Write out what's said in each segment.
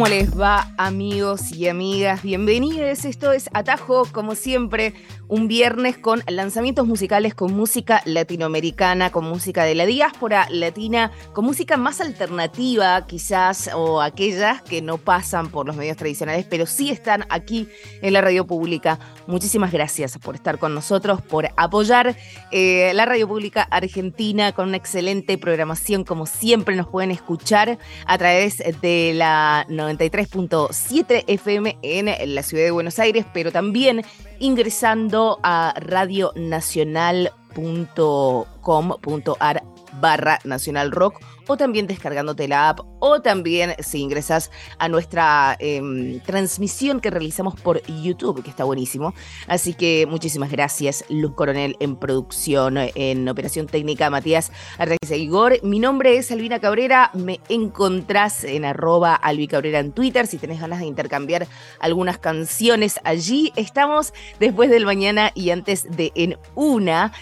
¿Cómo les va amigos y amigas? Bienvenidos, esto es Atajo, como siempre, un viernes con lanzamientos musicales con música latinoamericana, con música de la diáspora latina, con música más alternativa quizás, o aquellas que no pasan por los medios tradicionales, pero sí están aquí en la radio pública. Muchísimas gracias por estar con nosotros, por apoyar eh, la radio pública argentina con una excelente programación, como siempre nos pueden escuchar a través de la 93.7 FM en la ciudad de Buenos Aires, pero también ingresando a radionacional.com.ar barra Nacional Rock o también descargándote la app o también si ingresas a nuestra em, transmisión que realizamos por YouTube, que está buenísimo. Así que muchísimas gracias, Luz Coronel en producción, en operación técnica, Matías Arraiz Igor. Mi nombre es Albina Cabrera, me encontrás en arroba Albi Cabrera en Twitter. Si tenés ganas de intercambiar algunas canciones allí, estamos después del mañana y antes de en una.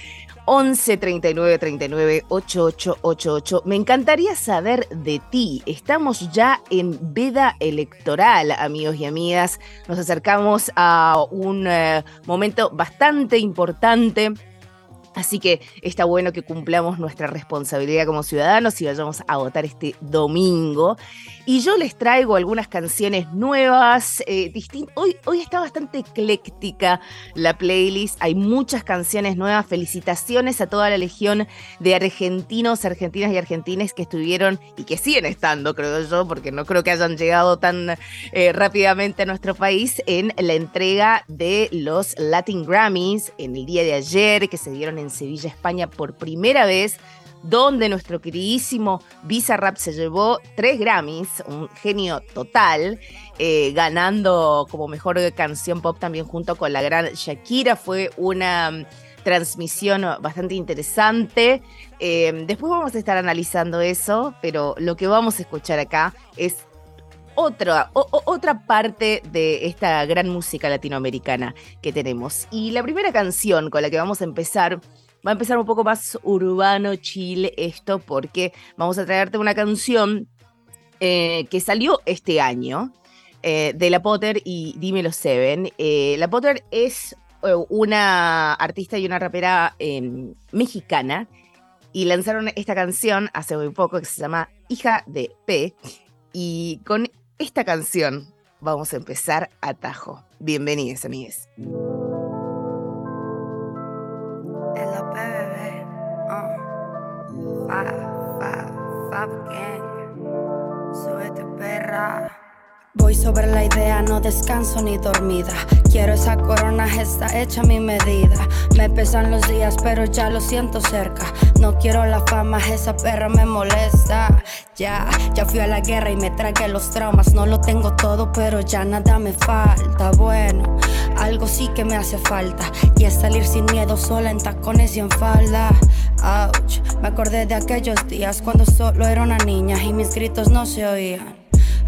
11 39 39 8888. Me encantaría saber de ti. Estamos ya en veda electoral, amigos y amigas. Nos acercamos a un eh, momento bastante importante Así que está bueno que cumplamos nuestra responsabilidad como ciudadanos y vayamos a votar este domingo. Y yo les traigo algunas canciones nuevas, eh, Hoy, hoy está bastante ecléctica la playlist, hay muchas canciones nuevas. Felicitaciones a toda la legión de argentinos, argentinas y argentines que estuvieron y que siguen estando, creo yo, porque no creo que hayan llegado tan eh, rápidamente a nuestro país en la entrega de los Latin Grammys en el día de ayer, que se dieron en Sevilla, España, por primera vez, donde nuestro queridísimo Bizarrap se llevó tres Grammys, un genio total, eh, ganando como mejor canción pop también junto con la gran Shakira. Fue una mm, transmisión bastante interesante. Eh, después vamos a estar analizando eso, pero lo que vamos a escuchar acá es otra, otra parte de esta gran música latinoamericana que tenemos. Y la primera canción con la que vamos a empezar va a empezar un poco más urbano, chile esto, porque vamos a traerte una canción eh, que salió este año eh, de La Potter y Dímelo Seven. Eh, la Potter es una artista y una rapera em, mexicana y lanzaron esta canción hace muy poco que se llama Hija de P. Y con esta canción vamos a empezar a tajo. Bienvenidos, amigues. Voy sobre la idea, no descanso ni dormida. Quiero esa corona, está hecha a mi medida. Me pesan los días, pero ya lo siento cerca. No quiero la fama, esa perra me molesta. Ya, ya fui a la guerra y me tragué los traumas. No lo tengo todo, pero ya nada me falta. Bueno, algo sí que me hace falta. Y es salir sin miedo, sola en tacones y en falda. Ouch, me acordé de aquellos días cuando solo era una niña y mis gritos no se oían.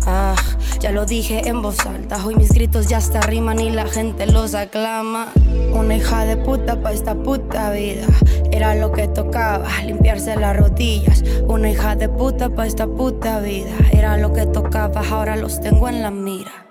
Ah, ya lo dije en voz alta, hoy mis gritos ya hasta riman y la gente los aclama. Una hija de puta pa' esta puta vida, era lo que tocaba, limpiarse las rodillas. Una hija de puta pa' esta puta vida, era lo que tocaba, ahora los tengo en la mira.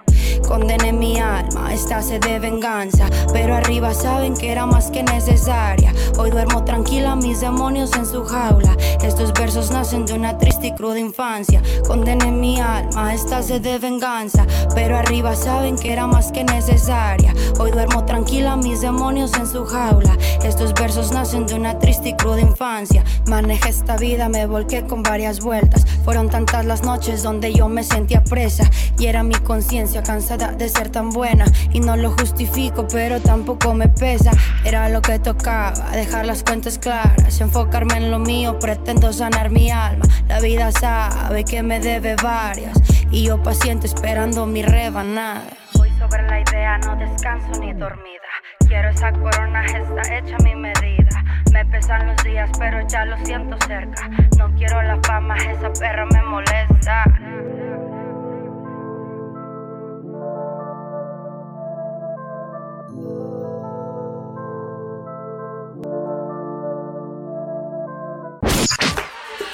Condené mi alma, esta sed de venganza. Pero arriba saben que era más que necesaria. Hoy duermo tranquila, mis demonios en su jaula. Estos versos nacen de una triste y cruda infancia. Condené mi alma, esta sed de venganza. Pero arriba saben que era más que necesaria. Hoy duermo tranquila, mis demonios en su jaula. Estos versos nacen de una triste y cruda infancia. Manejé esta vida, me volqué con varias vueltas. Fueron tantas las noches donde yo me sentía presa. Y era mi conciencia cansada de ser tan buena y no lo justifico, pero tampoco me pesa. Era lo que tocaba, dejar las cuentas claras, enfocarme en lo mío, pretendo sanar mi alma. La vida sabe que me debe varias y yo paciente esperando mi rebanada. Voy sobre la idea, no descanso ni dormida. Quiero esa corona, está hecha mi medida. Me pesan los días, pero ya lo siento cerca. No quiero la fama, esa perra me molesta.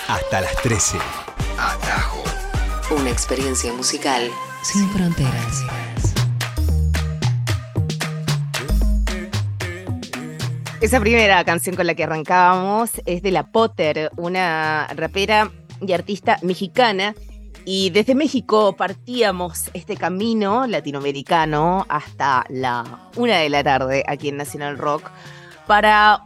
Hasta las 13. Atajo. Una experiencia musical sin fronteras. Esa primera canción con la que arrancábamos es de La Potter, una rapera y artista mexicana. Y desde México partíamos este camino latinoamericano hasta la una de la tarde aquí en National Rock para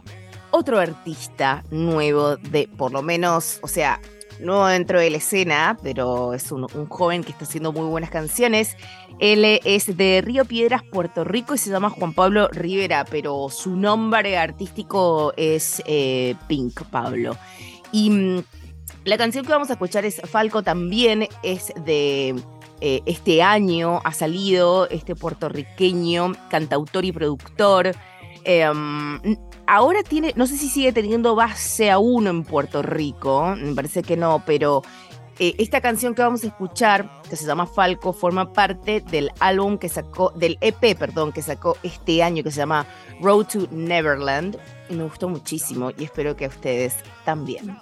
otro artista nuevo de, por lo menos, o sea, no dentro de la escena, pero es un, joven que está haciendo muy buenas canciones. Él es de Río Piedras, Puerto Rico y se llama Juan Pablo Rivera, pero su nombre artístico es eh, Pink Pablo. Y mm, la canción que vamos a escuchar es Falco también, es de eh, este año, ha salido este puertorriqueño, cantautor y productor. Eh, mm, ahora tiene, no sé si sigue teniendo base aún en Puerto Rico, me parece que no, pero eh, esta canción que vamos a escuchar, que se llama Falco, forma parte del álbum que sacó, del EP, perdón, que sacó este año, que se llama Road to Neverland. Y me gustó muchísimo y espero que a ustedes también.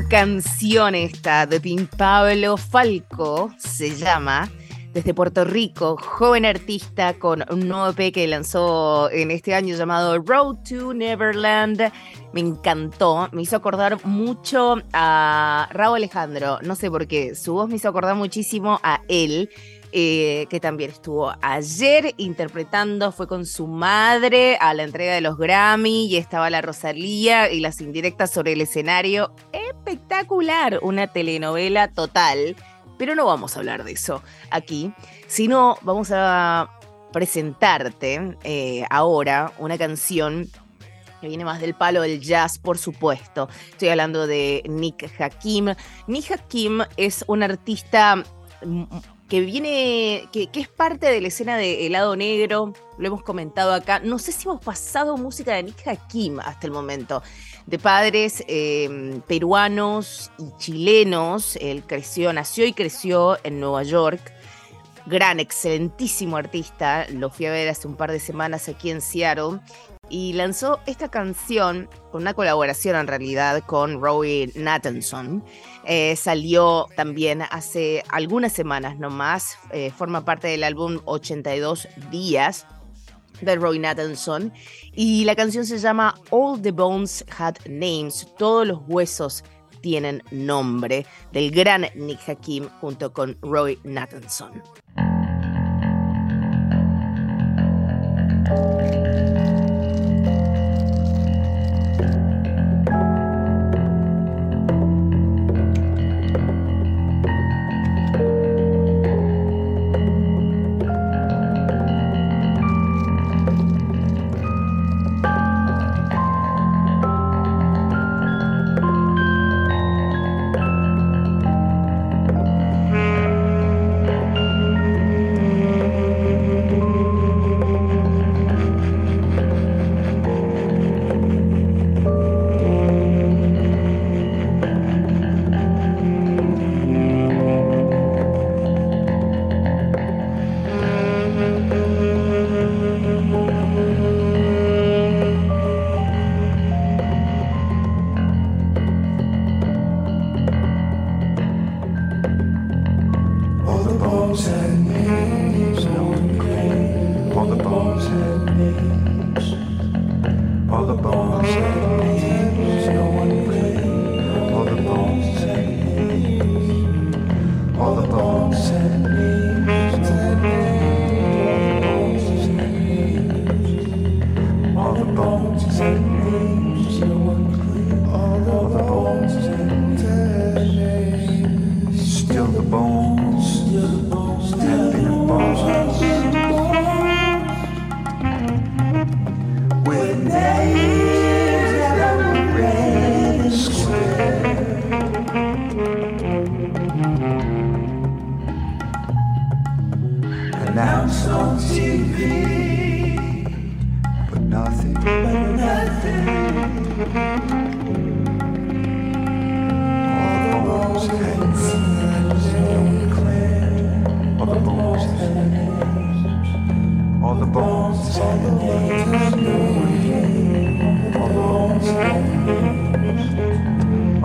Canción esta de Tim Pablo Falco, se llama desde Puerto Rico, joven artista con un nuevo EP que lanzó en este año llamado Road to Neverland. Me encantó, me hizo acordar mucho a Raúl Alejandro, no sé por qué, su voz me hizo acordar muchísimo a él. Eh, que también estuvo ayer interpretando, fue con su madre a la entrega de los Grammy y estaba la Rosalía y las indirectas sobre el escenario. Espectacular, una telenovela total. Pero no vamos a hablar de eso aquí, sino vamos a presentarte eh, ahora una canción que viene más del palo del jazz, por supuesto. Estoy hablando de Nick Hakim. Nick Hakim es un artista mm, que viene, que, es parte de la escena de Helado Negro, lo hemos comentado acá. No sé si hemos pasado música de Nick Hakim hasta el momento, de padres em, peruanos y chilenos. Él creció, nació y creció en Nueva York. Gran, excelentísimo artista. Lo fui a ver hace un par de semanas aquí en Seattle y lanzó esta canción con una colaboración en realidad con Roy Nathanson. Eh, salió también hace algunas semanas nomás, eh, forma parte del álbum 82 días de Roy Nathanson y la canción se llama All the Bones Had Names, todos los huesos tienen nombre, del gran Nick Hakim junto con Roy Nathanson.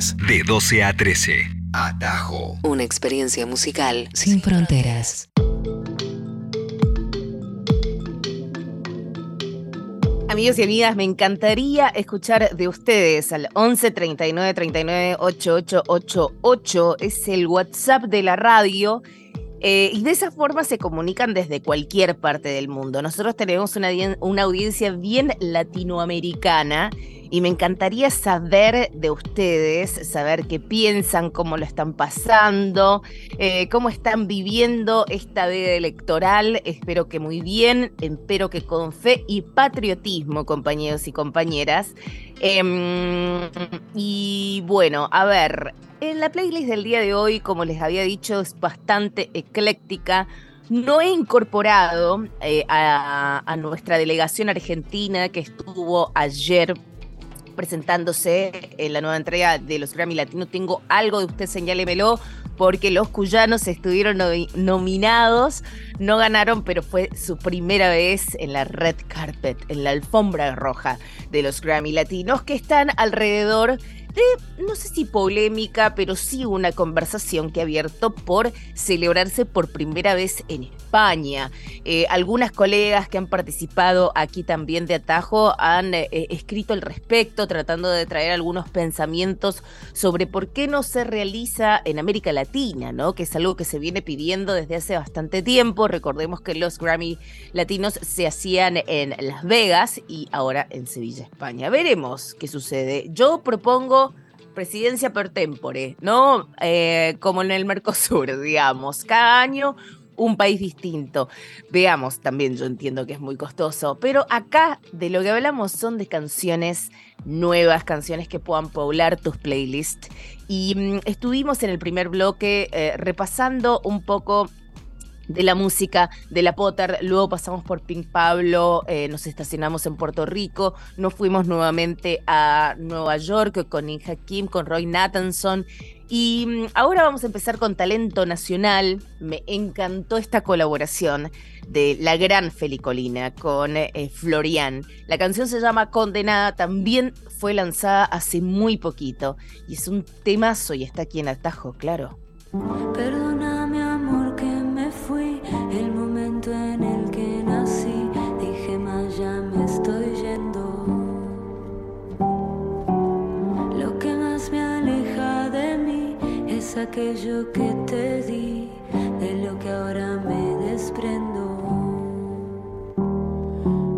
Viernes de 12 a 13. Atajo. Una experiencia musical sin fronteras. Amigos y amigas, me encantaría escuchar de ustedes al 11 39 39 8888. Es el WhatsApp de la radio. eh, y de esa forma se comunican desde cualquier parte del mundo. Nosotros tenemos una audiencia bien latinoamericana y me encantaría saber de ustedes, saber qué piensan, cómo lo están pasando, eh, cómo están viviendo esta vida electoral. Espero que muy bien, espero que con fe y patriotismo, compañeros y compañeras. Em, y bueno, a ver, en la playlist del día de hoy, como les había dicho, es bastante ecléctica. No he incorporado eh, a, a nuestra delegación argentina que estuvo ayer presentándose en la nueva entrega de los Grammy Latino. Tengo algo de usted, señálemelo, porque los cuyanos estuvieron nomi- nominados, no ganaron, pero fue su primera vez en la red carpet, en la alfombra roja de los Grammy Latinos, que están alrededor de, no sé si polémica, pero sí una conversación que ha abierto por celebrarse por primera vez en España. Eh, algunas colegas que han participado aquí también de Atajo han eh, escrito al respecto, tratando de traer algunos pensamientos sobre por qué no se realiza en América Latina, ¿no? Que es algo que se viene pidiendo desde hace bastante tiempo. Recordemos que los Grammy latinos se hacían en Las Vegas y ahora en Sevilla, España. Veremos qué sucede. Yo propongo presidencia per tempore, ¿no? Eh, como en el Mercosur, digamos. Cada año un país distinto. Veamos, también yo entiendo que es muy costoso, pero acá de lo que hablamos son de canciones nuevas, canciones que puedan poblar tus playlists. Y mm, estuvimos en el primer bloque eh, repasando un poco de la música de la Potter, luego pasamos por Pink Pablo, eh, nos estacionamos en Puerto Rico, nos fuimos nuevamente a Nueva York con Inja Kim, con Roy Nathanson. Y mm, ahora vamos a empezar con Talento Nacional. Me encantó esta colaboración de la gran Felicolina con eh, Florian. La canción se llama Condenada, también fue lanzada hace muy poquito y es un temazo y está aquí en Atajo, claro. Aquello que te di de lo que ahora me desprendo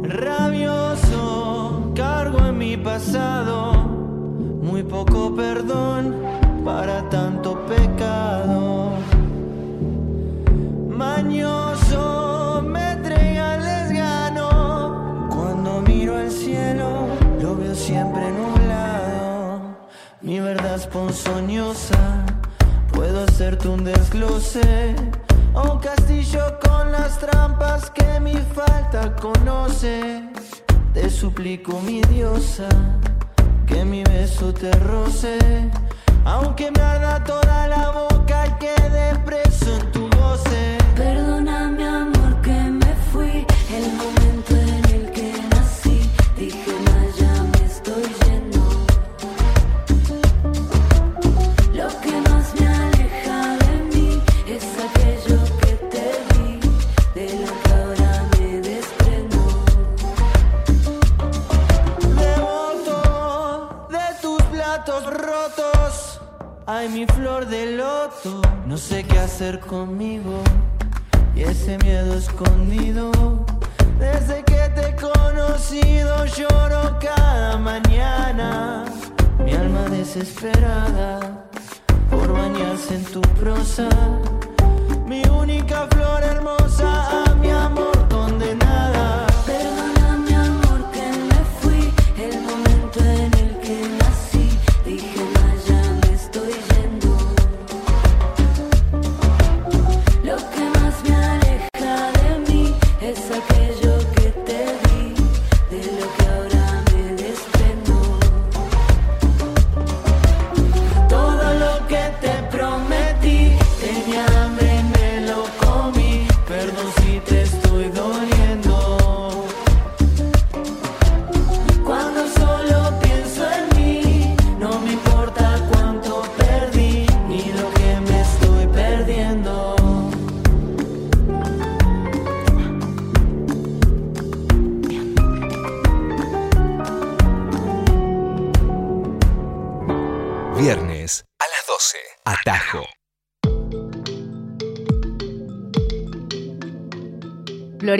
Rabioso, cargo en mi pasado, muy poco perdón para tanto pecado. Mañoso, me entrega el desgano. Cuando miro al cielo, lo veo siempre nublado. Mi verdad es ponzoñosa, hacerte un desglose. Un castillo con las trampas que mi falta conoce. Te suplico, mi diosa, que mi beso te roce. Aunque me arda toda la boca y quede preso en tu goce. De loto. No sé qué hacer conmigo. Y ese miedo escondido. Desde que te he conocido lloro cada mañana. Mi alma de desesperada por bañarse en tu prosa. Mi única flor hermosa, mi amor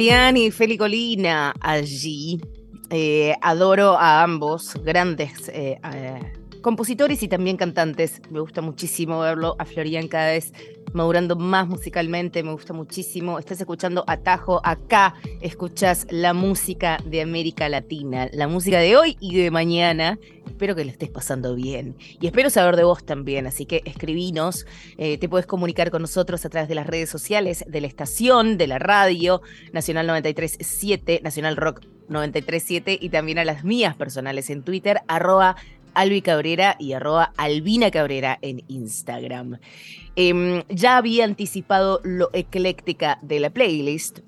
Florian y Feli Colina allí. Eh, adoro a ambos, grandes eh, eh, compositores y también cantantes. Me gusta muchísimo verlo a Florian cada vez madurando más musicalmente. Me gusta muchísimo. Estás escuchando Atajo acá. Escuchas la música de América Latina, la música de hoy y de mañana. Espero que lo estés pasando bien. Y espero saber de vos también. Así que escribinos. eh, te puedes comunicar con nosotros a través de las redes sociales, de la estación, de la radio, Nacional 937, Nacional Rock 937 y también a las mías personales en Twitter, arroba Albi Cabrera y arroba Albina Cabrera en Instagram. Em, ya había anticipado lo ecléctica de la playlist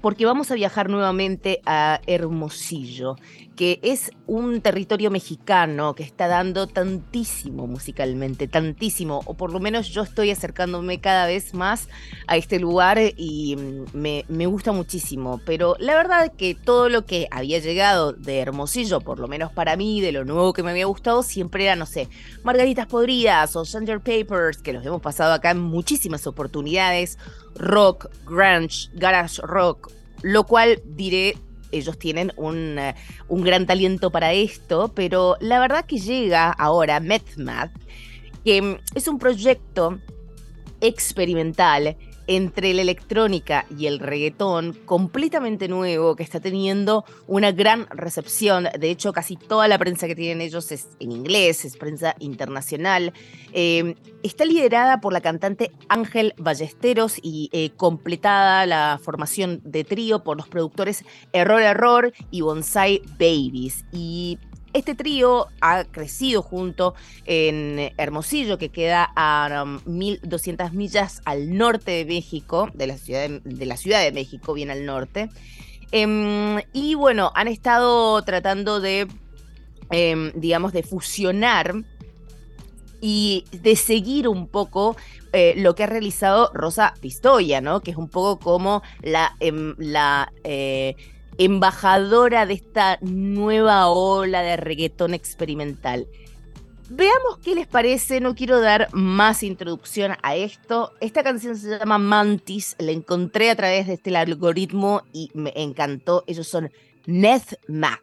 porque vamos a viajar nuevamente a Hermosillo, que es un territorio mexicano que está dando tantísimo musicalmente, tantísimo, o por lo menos yo estoy acercándome cada vez más a este lugar y mm, me, me gusta muchísimo, pero la verdad que todo lo que había llegado de Hermosillo, por lo menos para mí, de lo nuevo que me había gustado, siempre era, no sé, Margaritas Podridas o Thunder Papers, que los hemos pasado acá en muchísimas oportunidades, rock, grunge, garage rock, lo cual diré, ellos tienen un, eh, un gran talento para esto, pero la verdad que llega ahora MethMath, que mm, es un proyecto experimental entre la electrónica y el reggaetón, completamente nuevo, que está teniendo una gran recepción. De hecho, casi toda la prensa que tienen ellos es en inglés, es prensa internacional. Eh, está liderada por la cantante Ángel Ballesteros y eh, completada la formación de trío por los productores Error Error y Bonsai Babies. Y este trío ha crecido junto en Hermosillo, que queda a um, 1200 millas al norte de México, de la ciudad de, de la ciudad de México, bien al norte. Em, y bueno, han estado tratando de, em, digamos, de fusionar y de seguir un poco eh, lo que ha realizado Rosa Pistoia, ¿no? Que es un poco como la, em, la eh, embajadora de esta nueva ola de reggaetón experimental. Veamos qué les parece, no quiero dar más introducción a esto. Esta canción se llama Mantis, la encontré a través de este algoritmo y me encantó. Ellos son Neth Mac.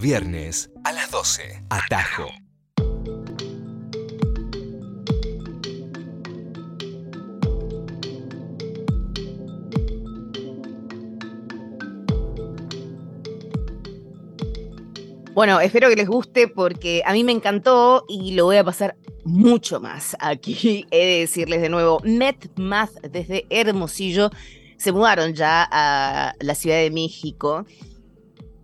Viernes a las 12. Atajo. Bueno, espero que les guste porque a mí me encantó y lo voy a pasar mucho más aquí. He de decirles de nuevo, Met Math desde Hermosillo se mudaron ya a la Ciudad de México.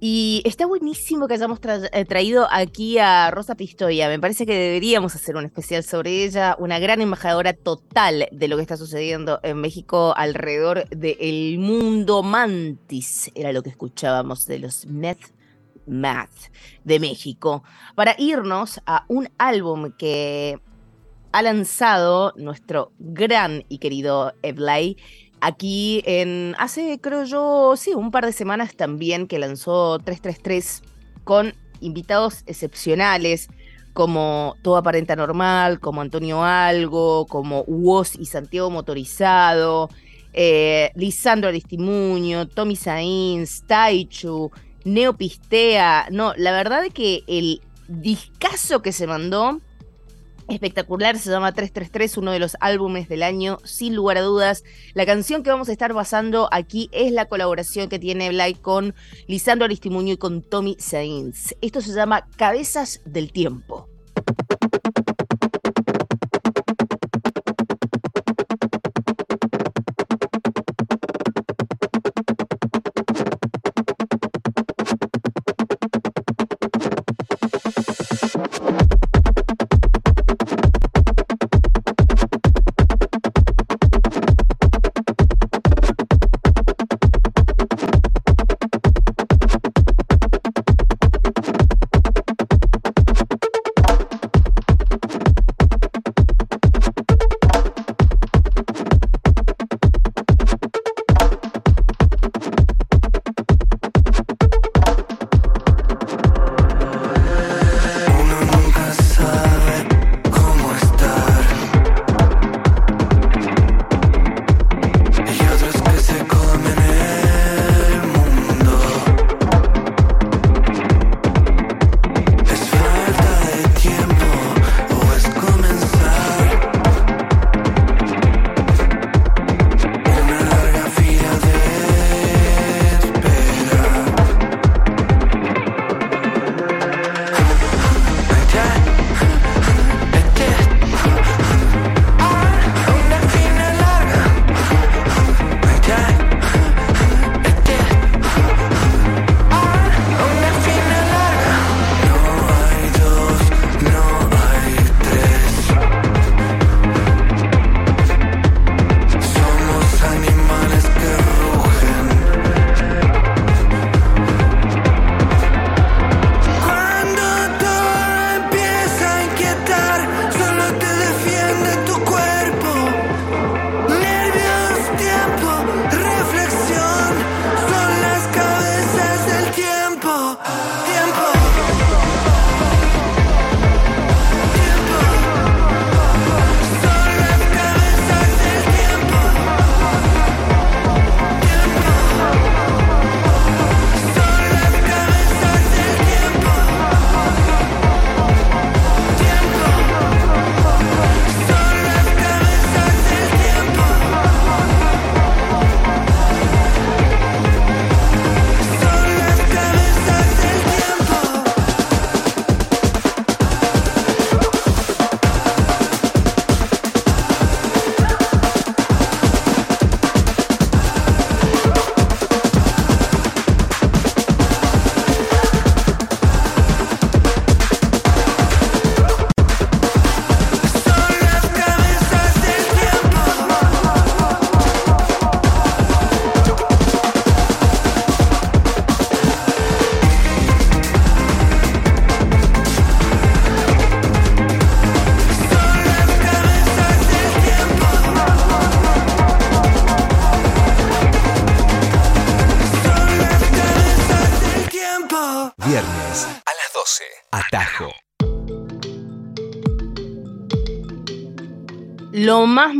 Y está buenísimo que hayamos eh, traído aquí a Rosa Pistoia. Me parece que deberíamos hacer un especial sobre ella, una gran embajadora total de lo que está sucediendo en México alrededor del mundo. Mantis era lo que escuchábamos de los Meth Math de México. Para irnos a un álbum que ha lanzado nuestro gran y querido Eblay aquí en hace, creo yo, sí, un par de semanas también que lanzó 333 con invitados excepcionales como Todo Aparenta Normal, como Antonio Algo, como Woz y Santiago Motorizado, eh, Lisandro Aristimuño, Tommy Sainz, Taichu, Neopistea. No, la verdad es que el discazo que se mandó espectacular, se llama 333, uno de los álbumes del año, sin lugar a dudas. La canción que vamos a estar basando aquí es la colaboración que tiene Blay con Lisandro Aristimuño y con Tommy Sainz. Esto se llama Cabezas del Tiempo.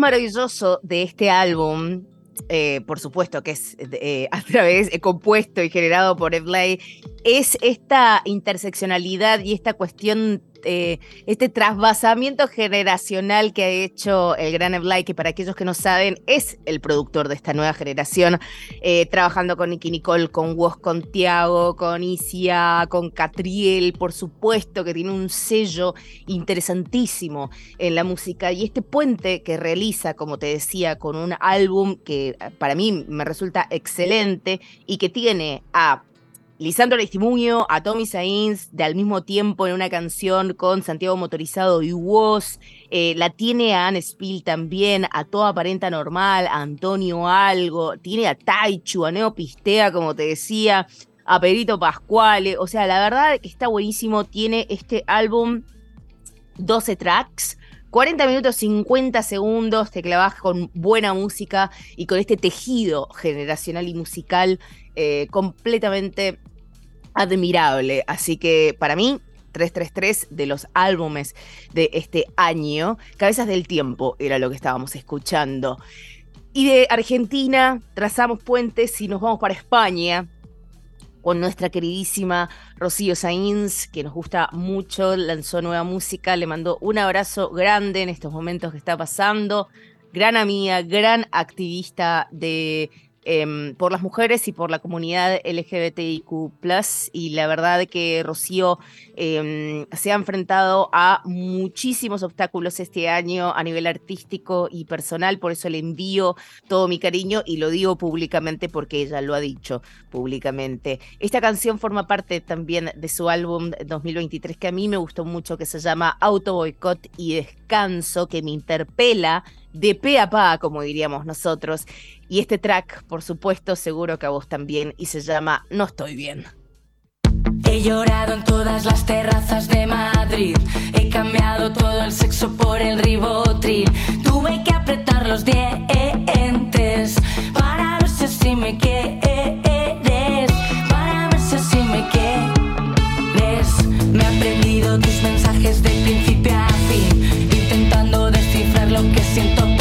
Maravilloso de este álbum, eh, por supuesto que es eh, a través, eh, compuesto y generado por Eblay, es esta interseccionalidad y esta cuestión, eh, este trasvasamiento generacional que ha hecho el Gran Eblay, que para aquellos que no saben es el productor de esta nueva generación, eh, trabajando con Nicky Nicole, con Woz, con Tiago, con Isia, con Catriel, por supuesto, que tiene un sello interesantísimo en la música. Y este puente que realiza, como te decía, con un álbum que eh, para mí me resulta excelente y que tiene a Lisandro Aristimuño, a Tommy Sainz, de al mismo tiempo en una canción con Santiago Motorizado y Woz. Eh, la tiene a Anne Spill también, a Toda Aparenta Normal, a Antonio Algo, tiene a Taichu, a Neo Pistea, como te decía, a Pedrito Pascuale. O sea, la verdad que está buenísimo. Tiene este álbum 12 tracks. 40 minutos 50 segundos, te clavas con buena música y con este tejido generacional y musical eh, completamente admirable. Así que para mí, 333 de los álbumes de este año, Cabezas del Tiempo era lo que estábamos escuchando. Y de Argentina trazamos puentes y nos vamos para España con nuestra queridísima Rocío Sainz, que nos gusta mucho, lanzó nueva música, le mando un abrazo grande en estos momentos que está pasando, gran amiga, gran activista de em, por las mujeres y por la comunidad LGBTIQ. Y la verdad que Rocío em, se ha enfrentado a muchísimos obstáculos este año a nivel artístico y personal. Por eso le envío todo mi cariño y lo digo públicamente porque ella lo ha dicho públicamente. Esta canción forma parte también de su álbum 2023 que a mí me gustó mucho, que se llama Auto Boicot y Descanso, que me interpela de pe a pa, como diríamos nosotros. Y este track, por supuesto, seguro que a vos también, y se llama No estoy bien. He llorado en todas las terrazas de Madrid. He cambiado todo el sexo por el ribotril. Tuve que apretar los dientes para ver si me quieres. Para ver si me quieres. Me he aprendido tus mensajes de principio a fin. Intentando descifrar lo que siento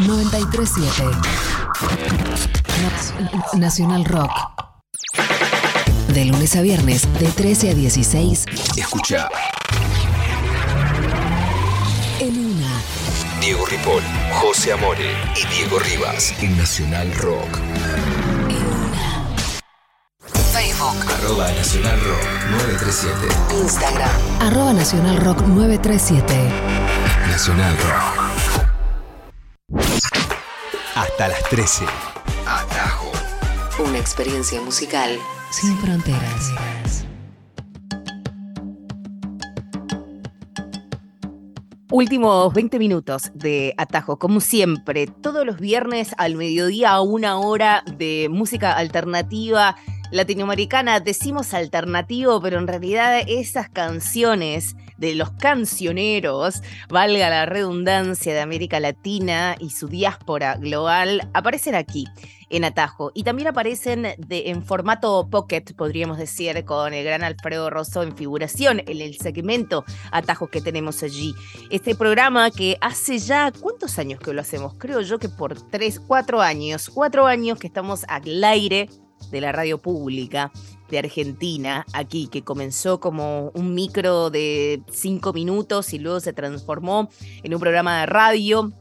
937 Na- Nacional Rock. De lunes a viernes, de 13 a 16, Escucha en una. Diego Ripoll, José Amore y Diego Rivas en Nacional Rock. Facebook, Arroba Nacional Rock 937. Instagram, arroba Nacional Rock 937. Nacional Rock. Hasta las 13. Atajo. Una experiencia musical sin fronteras. Últimos 20 minutos de Atajo, como siempre, todos los viernes al mediodía a una hora de música alternativa latinoamericana. Decimos alternativo, pero en realidad esas canciones de los cancioneros, valga la redundancia de América Latina y su diáspora global, aparecen aquí en Atajo. Y también aparecen en formato pocket, podríamos decir, con el gran Alfredo Rosso en figuración en el segmento Atajos que tenemos allí. Este programa que hace ya, ¿cuántos años que lo hacemos? Creo yo que por tres, cuatro años, cuatro años que estamos al aire de la radio pública de Argentina, aquí, que comenzó como un micro de cinco minutos y luego se transformó en un programa de radio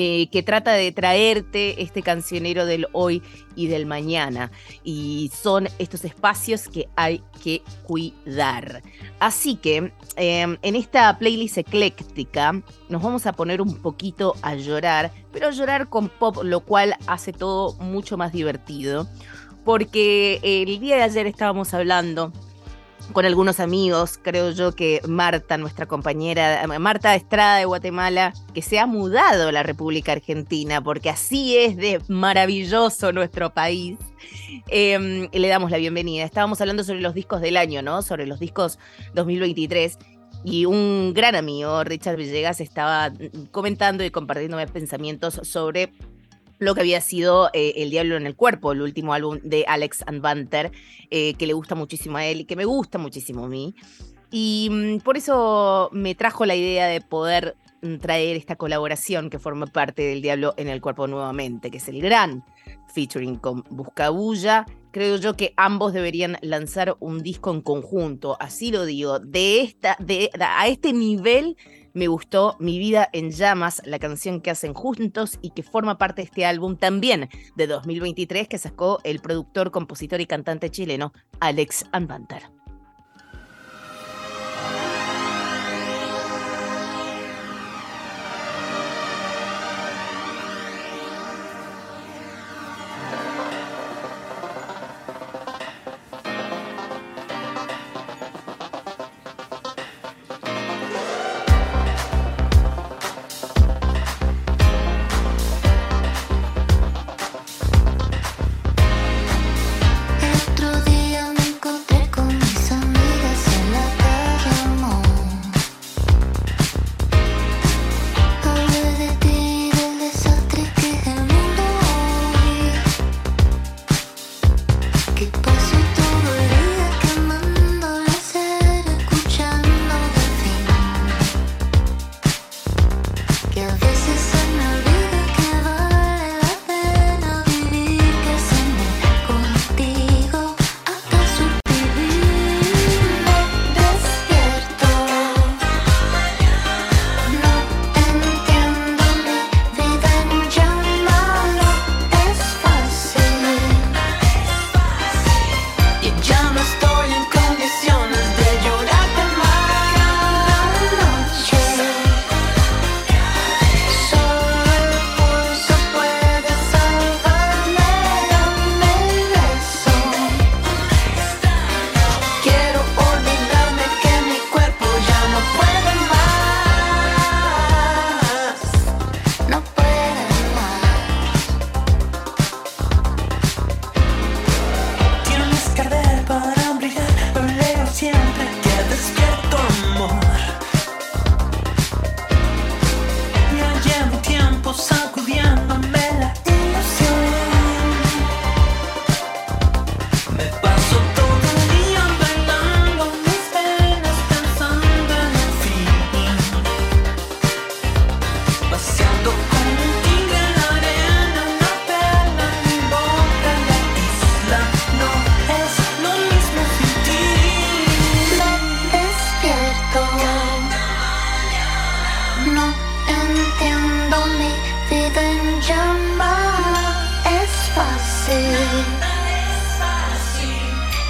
eh, que trata de traerte este cancionero del hoy y del mañana. Y son estos espacios que hay que cuidar. Así que eh, en esta playlist ecléctica nos vamos a poner un poquito a llorar, pero a llorar con pop, lo cual hace todo mucho más divertido. Porque el día de ayer estábamos hablando con algunos amigos, creo yo que Marta, nuestra compañera, Marta Estrada de Guatemala, que se ha mudado a la República Argentina, porque así es de maravilloso nuestro país. Eh, le damos la bienvenida. Estábamos hablando sobre los discos del año, ¿no? Sobre los discos 2023. Y un gran amigo, Richard Villegas, estaba comentando y compartiéndome pensamientos sobre lo que había sido eh, El Diablo en el Cuerpo, el último álbum de Alex and Banter, eh, que le gusta muchísimo a él y que me gusta muchísimo a mí. Y mm, por eso me trajo la idea de poder mm, traer esta colaboración que forma parte del Diablo en el Cuerpo nuevamente, que es el gran featuring con Buscabulla. Creo yo que ambos deberían lanzar un disco en conjunto, así lo digo, de esta, de, a este nivel me gustó Mi vida en llamas, la canción que hacen juntos y que forma parte de este álbum también de 2023 que sacó el productor, compositor y cantante chileno Alex Anbanter.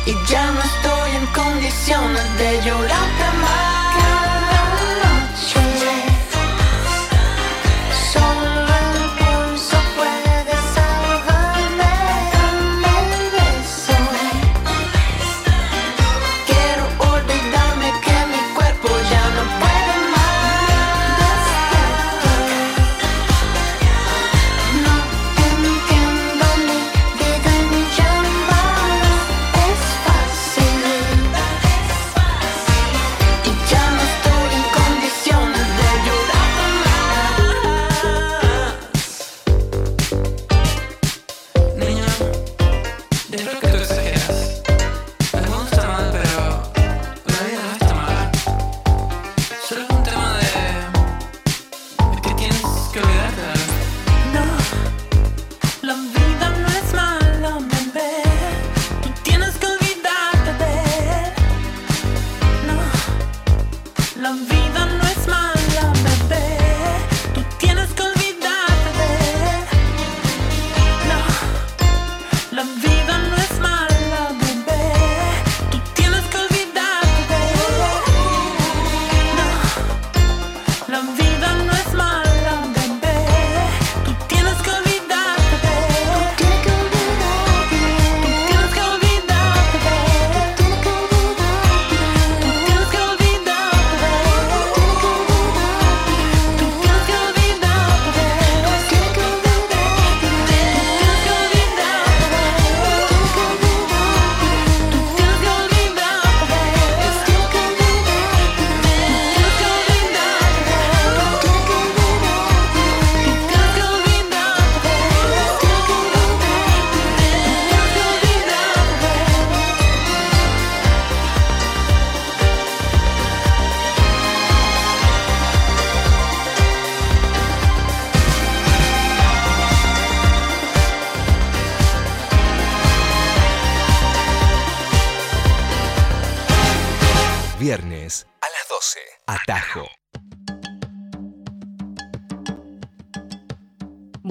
y ya no estoy en condiciones de llorar.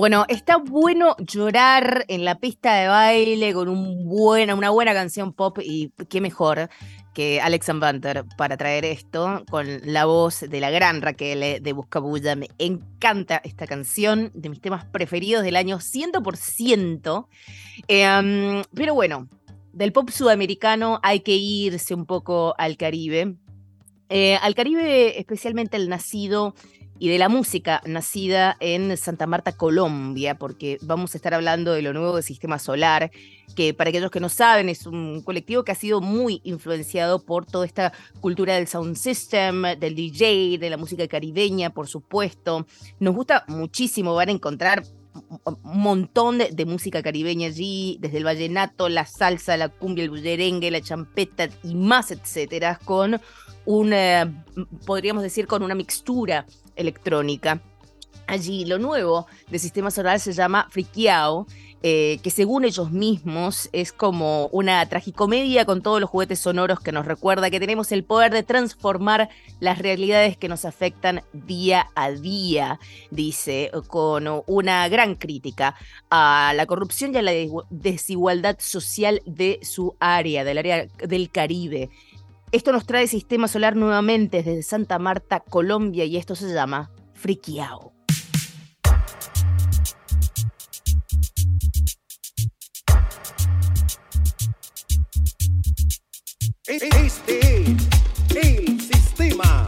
Bueno, está bueno llorar en la pista de baile con una buena canción pop y qué mejor que Alex Banter para traer esto con la voz de la gran Raquel de Buscabulla. Me encanta esta canción, de mis temas preferidos del año 100%. Eh, pero bueno, del pop sudamericano hay que irse un poco al Caribe. Eh, al Caribe, especialmente el nacido y de la música nacida en Santa Marta, Colombia, porque vamos a estar hablando de lo nuevo del Sistema Solar, que para aquellos que no saben es un colectivo que ha sido muy influenciado por toda esta cultura del sound system, del DJ, de la música caribeña, por supuesto. Nos gusta muchísimo, van a encontrar un montón de, de, música caribeña allí, desde el vallenato, la salsa, la cumbia, el bullerengue, la champeta y más, etcétera, con una, podríamos decir, con una mixtura electrónica. Allí lo nuevo del sistema solar se llama Frikiao, eh, que según ellos mismos es como una tragicomedia con todos los juguetes sonoros que nos recuerda que tenemos el poder de transformar las realidades que nos afectan día a día, dice, con una gran crítica a la corrupción y a la desigualdad social de su área, del área del Caribe. Esto nos trae Sistema Solar nuevamente desde Santa Marta, Colombia, y esto se llama. Este es el sistema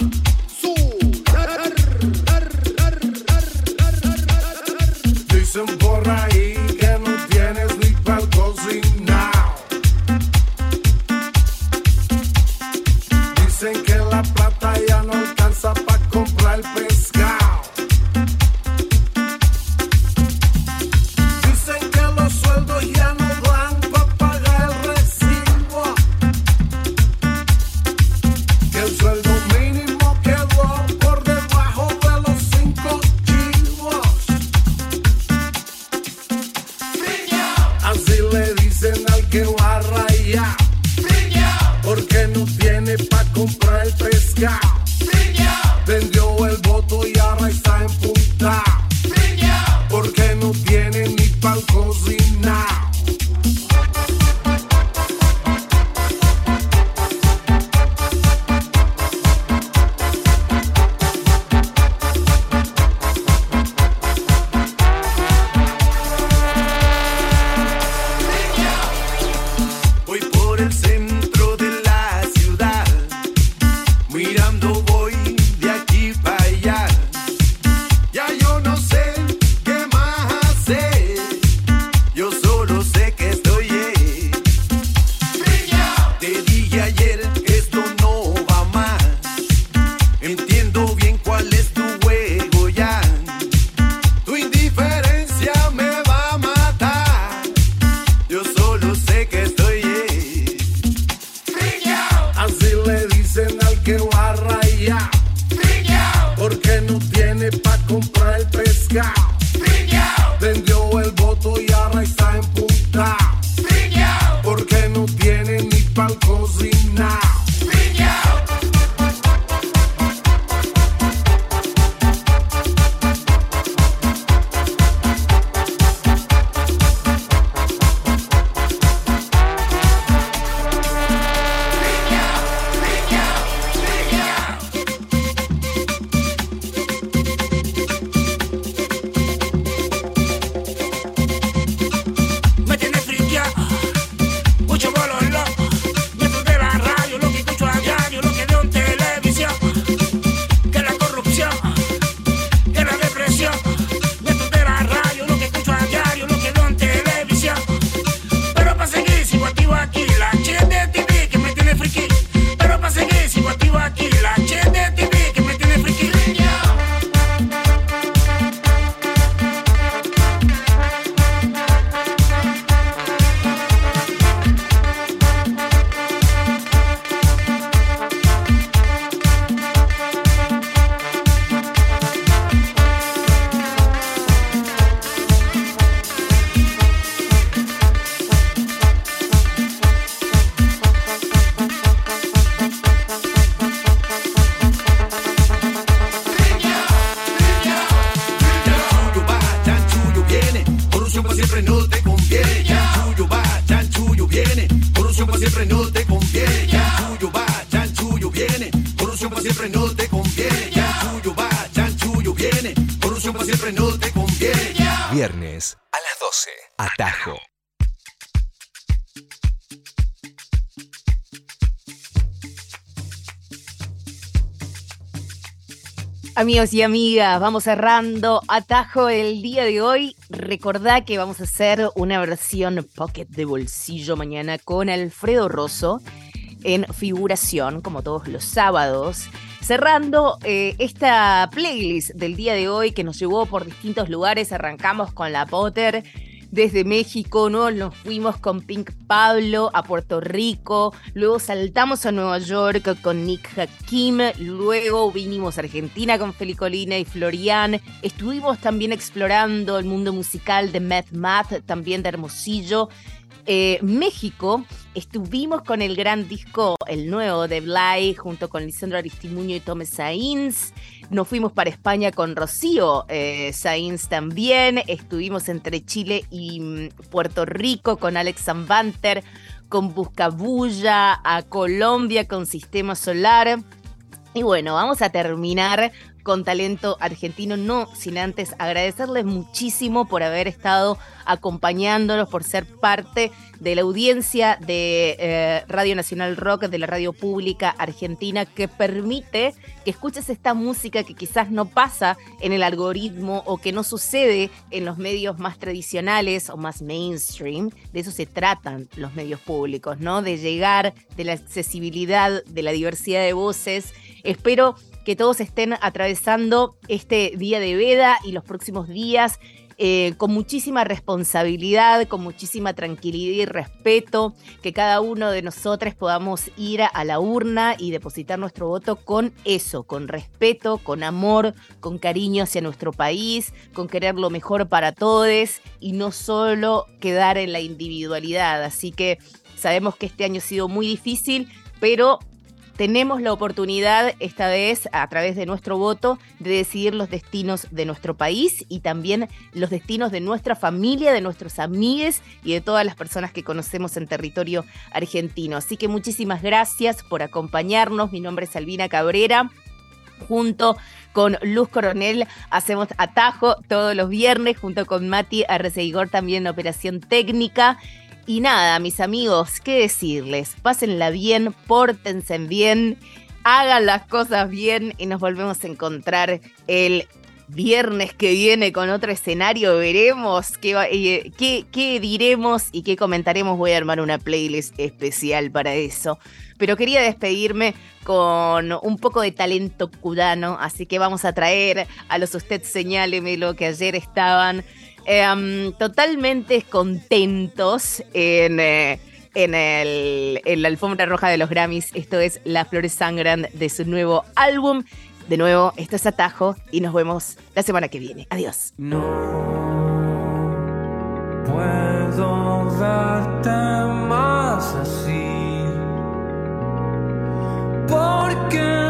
Amigos y amigas, vamos cerrando atajo el día de hoy. Recordá que vamos a hacer una versión pocket de bolsillo mañana con Alfredo Rosso en figuración, como todos los sábados. Cerrando eh, esta playlist del día de hoy que nos llevó por distintos lugares, arrancamos con la Potter desde México, ¿no? Nos fuimos con Pink Pablo a Puerto Rico, luego saltamos a Nueva York con Nick Hakim, luego vinimos a Argentina con Felicolina y Florian, estuvimos también explorando el mundo musical de Math Math, también de Hermosillo. Eh, México, estuvimos con el gran disco, el nuevo de Bly, junto con Lisandro Aristimuño y Tome Sainz. Nos fuimos para España con Rocío eh, Sainz también. Estuvimos entre Chile y mm, Puerto Rico con Alex Zambanter, con Buscabulla, a Colombia con Sistema Solar. Y bueno, vamos a terminar con talento argentino, no sin antes agradecerles muchísimo por haber estado acompañándonos, por ser parte de la audiencia de eh, Radio Nacional Rock, de la radio pública argentina, que permite que escuches esta música que quizás no pasa en el algoritmo o que no sucede en los medios más tradicionales o más mainstream. De eso se tratan los medios públicos, ¿no? De llegar, de la accesibilidad, de la diversidad de voces. Espero que todos estén atravesando este día de veda y los próximos días eh, con muchísima responsabilidad, con muchísima tranquilidad y respeto, que cada uno de nosotros podamos ir a la urna y depositar nuestro voto con eso, con respeto, con amor, con cariño hacia nuestro país, con querer lo mejor para todos y no solo quedar en la individualidad. Así que sabemos que este año ha sido muy difícil, pero tenemos la oportunidad esta vez a través de nuestro voto de decidir los destinos de nuestro país y también los destinos de nuestra familia, de nuestros amigos y de todas las personas que conocemos en territorio argentino. Así que muchísimas gracias por acompañarnos. Mi nombre es Albina Cabrera. Junto con Luz Coronel hacemos atajo todos los viernes, junto con Mati Arreceigor también en operación técnica. Y nada, mis amigos, ¿qué decirles? Pásenla bien, pórtense bien, hagan las cosas bien y nos volvemos a encontrar el viernes que viene con otro escenario. Veremos qué, eh, qué, diremos y qué comentaremos. Voy a armar una playlist especial para eso. Pero quería despedirme con un poco de talento cubano, así que vamos a traer a los usted señálemelo que ayer estaban Em, totalmente contentos en, eh, el, la alfombra roja de los Grammys. Esto es Las Flores Sangran de su nuevo álbum. De nuevo, esto es Atajo y nos vemos la semana que viene. Adiós. No puedo más así porque